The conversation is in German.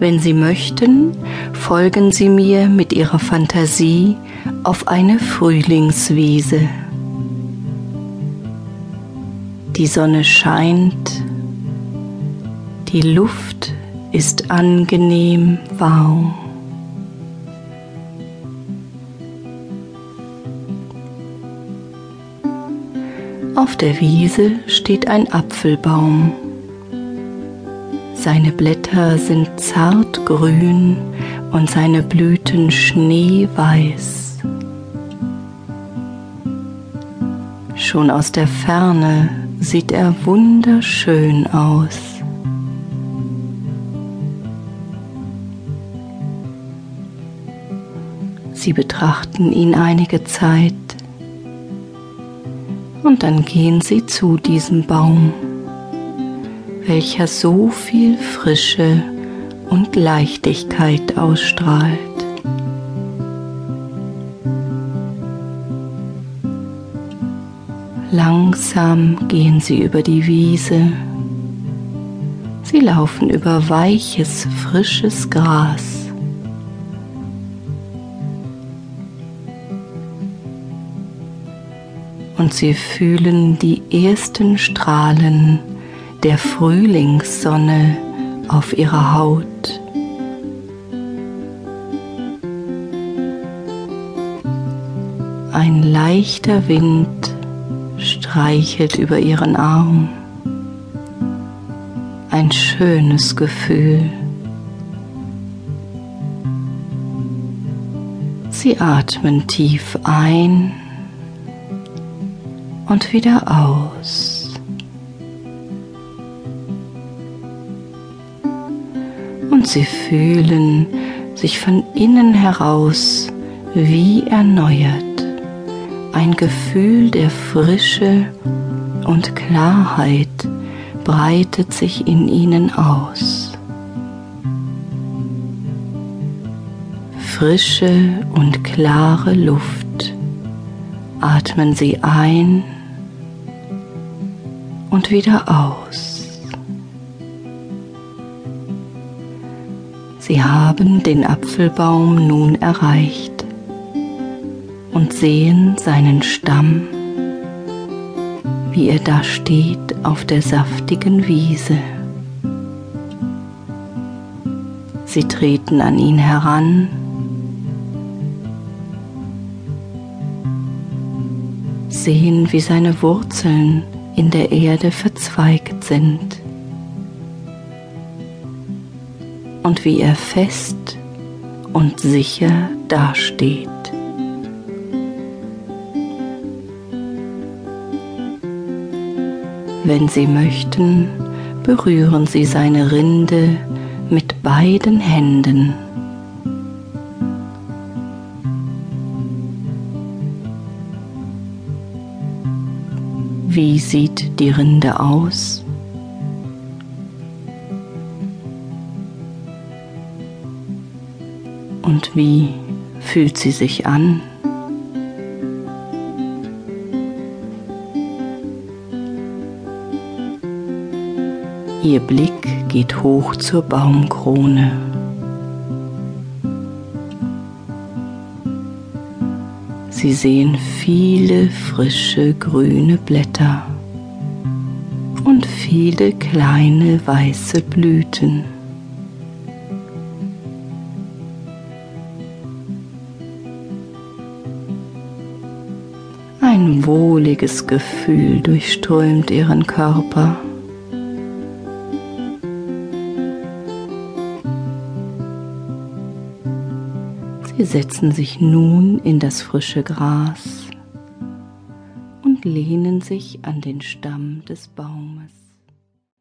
Wenn Sie möchten, folgen Sie mir mit Ihrer Fantasie auf eine Frühlingswiese. Die Sonne scheint, die Luft ist angenehm warm. Auf der Wiese steht ein Apfelbaum. Seine Blätter sind zart grün und seine Blüten schneeweiß. Schon aus der Ferne sieht er wunderschön aus. Sie betrachten ihn einige Zeit und dann gehen sie zu diesem Baum, welcher so viel Frische und Leichtigkeit ausstrahlt. Langsam gehen sie über die Wiese. Sie laufen über weiches, frisches Gras. Und sie fühlen die ersten Strahlen der Frühlingssonne auf ihrer Haut. Ein leichter Wind streichelt über ihren Arm. Ein schönes Gefühl. Sie atmen tief ein und wieder aus. Und sie fühlen sich von innen heraus wie erneuert ein Gefühl der Frische und Klarheit breitet sich in ihnen aus. Frische und klare Luft atmen sie ein und wieder aus. Sie haben den Apfelbaum nun erreicht und sehen seinen Stamm, wie er da steht auf der saftigen Wiese. Sie treten an ihn heran, sehen, wie seine Wurzeln in der Erde verzweigt sind und wie er fest und sicher dasteht. Wenn Sie möchten, berühren Sie seine Rinde mit beiden Händen. Wie sieht die Rinde aus? Und wie fühlt sie sich an? Ihr Blick geht hoch zur Baumkrone. Sie sehen viele frische grüne Blätter und viele kleine weiße Blüten. Ein wohliges Gefühl durchströmt ihren Körper. Sie setzen sich nun in das frische Gras und lehnen sich an den Stamm des Baumes.